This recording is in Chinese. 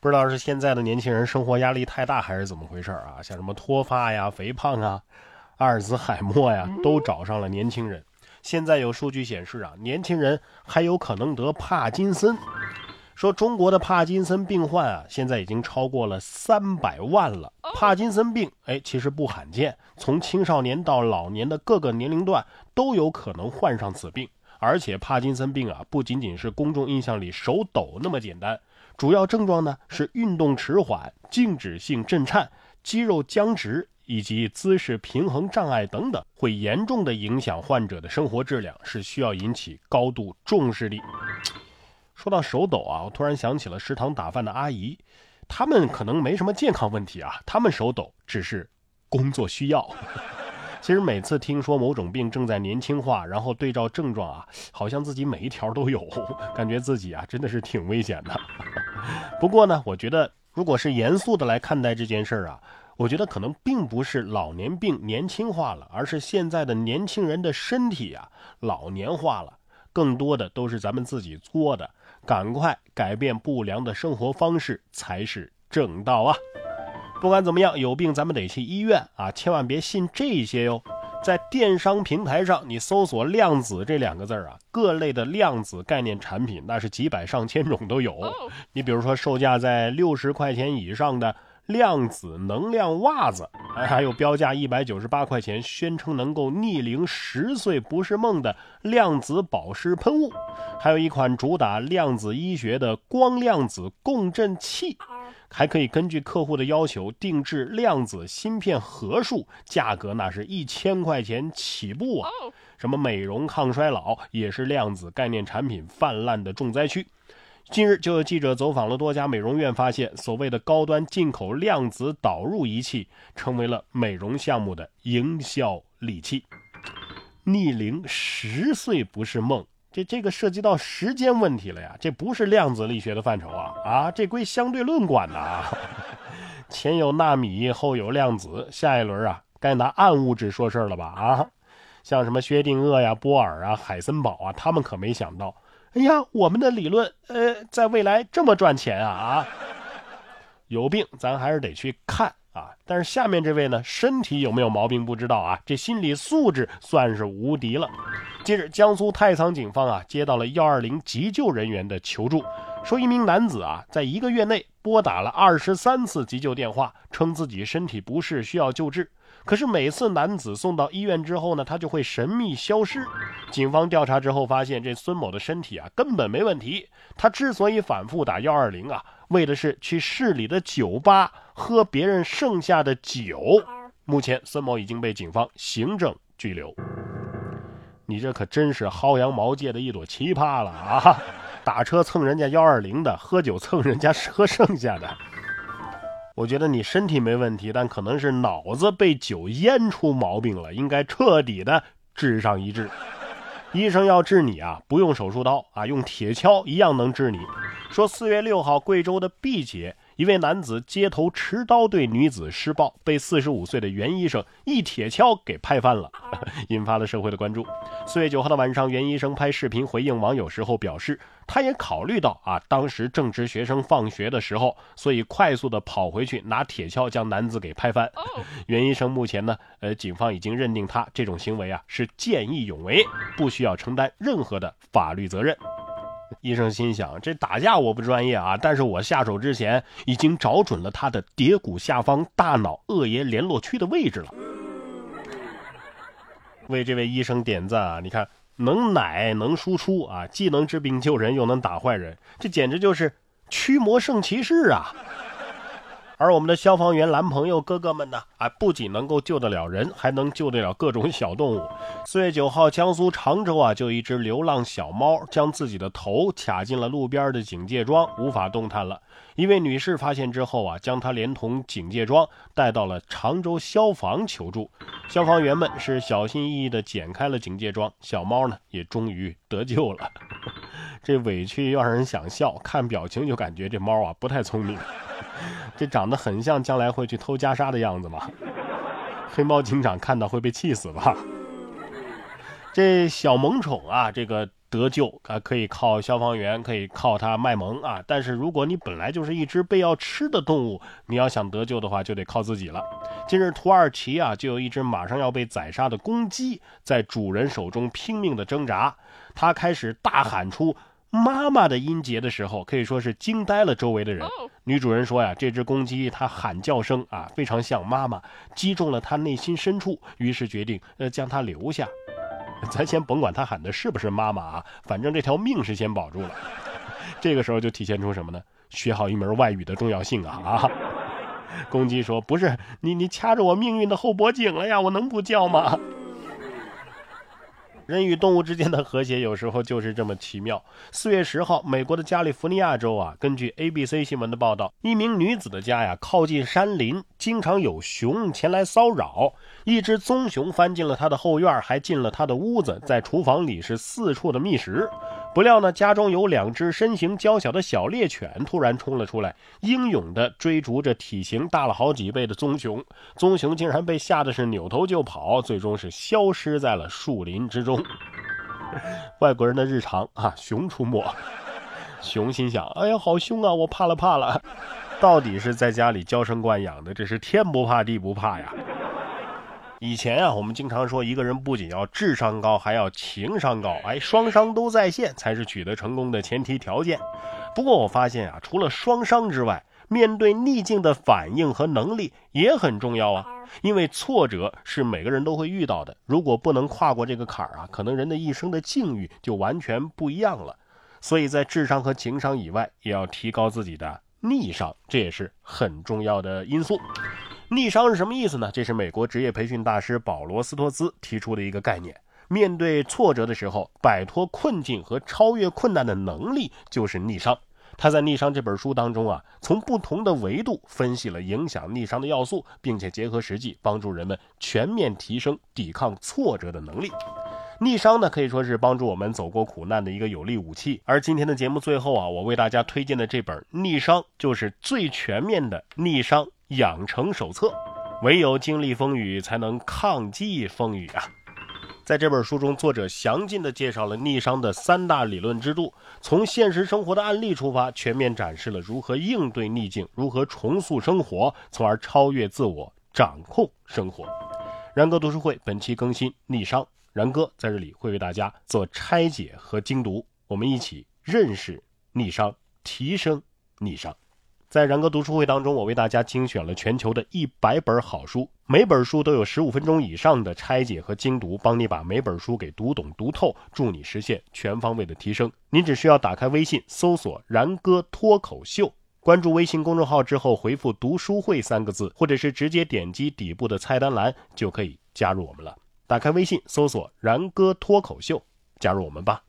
不知道是现在的年轻人生活压力太大，还是怎么回事啊？像什么脱发呀、肥胖啊、阿尔兹海默呀，都找上了年轻人。现在有数据显示啊，年轻人还有可能得帕金森。说中国的帕金森病患啊，现在已经超过了三百万了。帕金森病，哎，其实不罕见，从青少年到老年的各个年龄段都有可能患上此病。而且帕金森病啊，不仅仅是公众印象里手抖那么简单。主要症状呢是运动迟缓、静止性震颤、肌肉僵直以及姿势平衡障碍等等，会严重的影响患者的生活质量，是需要引起高度重视的。说到手抖啊，我突然想起了食堂打饭的阿姨，他们可能没什么健康问题啊，他们手抖只是工作需要。其实每次听说某种病正在年轻化，然后对照症状啊，好像自己每一条都有，感觉自己啊真的是挺危险的。不过呢，我觉得如果是严肃的来看待这件事儿啊，我觉得可能并不是老年病年轻化了，而是现在的年轻人的身体啊老年化了，更多的都是咱们自己作的。赶快改变不良的生活方式才是正道啊！不管怎么样，有病咱们得去医院啊！千万别信这些哟。在电商平台上，你搜索“量子”这两个字儿啊，各类的量子概念产品那是几百上千种都有。你比如说，售价在六十块钱以上的量子能量袜子，还还有标价一百九十八块钱，宣称能够逆龄十岁不是梦的量子保湿喷雾，还有一款主打量子医学的光量子共振器。还可以根据客户的要求定制量子芯片盒数，价格那是一千块钱起步啊！什么美容抗衰老也是量子概念产品泛滥的重灾区。近日就有记者走访了多家美容院，发现所谓的高端进口量子导入仪器成为了美容项目的营销利器。逆龄十岁不是梦。这这个涉及到时间问题了呀，这不是量子力学的范畴啊啊，这归相对论管的啊。前有纳米，后有量子，下一轮啊，该拿暗物质说事儿了吧啊？像什么薛定谔呀、波尔啊、海森堡啊，他们可没想到，哎呀，我们的理论呃，在未来这么赚钱啊啊！有病咱还是得去看啊。但是下面这位呢，身体有没有毛病不知道啊，这心理素质算是无敌了。近日，江苏太仓警方啊接到了幺二零急救人员的求助，说一名男子啊在一个月内拨打了二十三次急救电话，称自己身体不适需要救治。可是每次男子送到医院之后呢，他就会神秘消失。警方调查之后发现，这孙某的身体啊根本没问题。他之所以反复打幺二零啊。为的是去市里的酒吧喝别人剩下的酒。目前，孙某已经被警方行政拘留。你这可真是薅羊毛界的一朵奇葩了啊！打车蹭人家幺二零的，喝酒蹭人家喝剩下的。我觉得你身体没问题，但可能是脑子被酒淹出毛病了，应该彻底的治上一治。医生要治你啊，不用手术刀啊，用铁锹一样能治你。说四月六号，贵州的毕节，一位男子街头持刀对女子施暴，被四十五岁的袁医生一铁锹给拍翻了，引发了社会的关注。四月九号的晚上，袁医生拍视频回应网友时候表示，他也考虑到啊，当时正值学生放学的时候，所以快速的跑回去拿铁锹将男子给拍翻。袁医生目前呢，呃，警方已经认定他这种行为啊是见义勇为，不需要承担任何的法律责任。医生心想：这打架我不专业啊，但是我下手之前已经找准了他的蝶骨下方大脑额叶联络区的位置了。为这位医生点赞啊！你看，能奶能输出啊，既能治病救人，又能打坏人，这简直就是驱魔圣骑士啊！而我们的消防员男朋友哥哥们呢？啊，不仅能够救得了人，还能救得了各种小动物。四月九号，江苏常州啊，就一只流浪小猫将自己的头卡进了路边的警戒桩，无法动弹了。一位女士发现之后啊，将它连同警戒桩带到了常州消防求助。消防员们是小心翼翼地剪开了警戒桩，小猫呢也终于得救了。这委屈又让人想笑，看表情就感觉这猫啊不太聪明。这长得很像将来会去偷袈裟的样子吗？黑猫警长看到会被气死吧？这小萌宠啊，这个得救啊，可以靠消防员，可以靠它卖萌啊。但是如果你本来就是一只被要吃的动物，你要想得救的话，就得靠自己了。近日，土耳其啊，就有一只马上要被宰杀的公鸡，在主人手中拼命的挣扎。它开始大喊出“妈妈”的音节的时候，可以说是惊呆了周围的人。女主人说呀，这只公鸡它喊叫声啊，非常像妈妈，击中了她内心深处，于是决定呃将它留下。咱先甭管它喊的是不是妈妈啊，反正这条命是先保住了。这个时候就体现出什么呢？学好一门外语的重要性啊啊！公鸡说：“不是你，你掐着我命运的后脖颈了呀！我能不叫吗？”人与动物之间的和谐有时候就是这么奇妙。四月十号，美国的加利福尼亚州啊，根据 ABC 新闻的报道，一名女子的家呀靠近山林，经常有熊前来骚扰。一只棕熊翻进了她的后院，还进了她的屋子，在厨房里是四处的觅食。不料呢，家中有两只身形娇小的小猎犬突然冲了出来，英勇地追逐着体型大了好几倍的棕熊。棕熊竟然被吓得是扭头就跑，最终是消失在了树林之中。外国人的日常啊，熊出没。熊心想：哎呀，好凶啊！我怕了怕了。到底是在家里娇生惯养的，这是天不怕地不怕呀。以前啊，我们经常说一个人不仅要智商高，还要情商高，哎，双商都在线才是取得成功的前提条件。不过我发现啊，除了双商之外，面对逆境的反应和能力也很重要啊。因为挫折是每个人都会遇到的，如果不能跨过这个坎儿啊，可能人的一生的境遇就完全不一样了。所以在智商和情商以外，也要提高自己的逆商，这也是很重要的因素。逆商是什么意思呢？这是美国职业培训大师保罗·斯托兹提出的一个概念。面对挫折的时候，摆脱困境和超越困难的能力就是逆商。他在《逆商》这本书当中啊，从不同的维度分析了影响逆商的要素，并且结合实际，帮助人们全面提升抵抗挫折的能力。逆商呢，可以说是帮助我们走过苦难的一个有力武器。而今天的节目最后啊，我为大家推荐的这本《逆商》，就是最全面的逆商。养成手册，唯有经历风雨，才能抗击风雨啊！在这本书中，作者详尽地介绍了逆商的三大理论支柱，从现实生活的案例出发，全面展示了如何应对逆境，如何重塑生活，从而超越自我，掌控生活。然哥读书会本期更新逆商，然哥在这里会为大家做拆解和精读，我们一起认识逆商，提升逆商。在然哥读书会当中，我为大家精选了全球的一百本好书，每本书都有十五分钟以上的拆解和精读，帮你把每本书给读懂读透，助你实现全方位的提升。您只需要打开微信，搜索“然哥脱口秀”，关注微信公众号之后回复“读书会”三个字，或者是直接点击底部的菜单栏就可以加入我们了。打开微信，搜索“然哥脱口秀”，加入我们吧。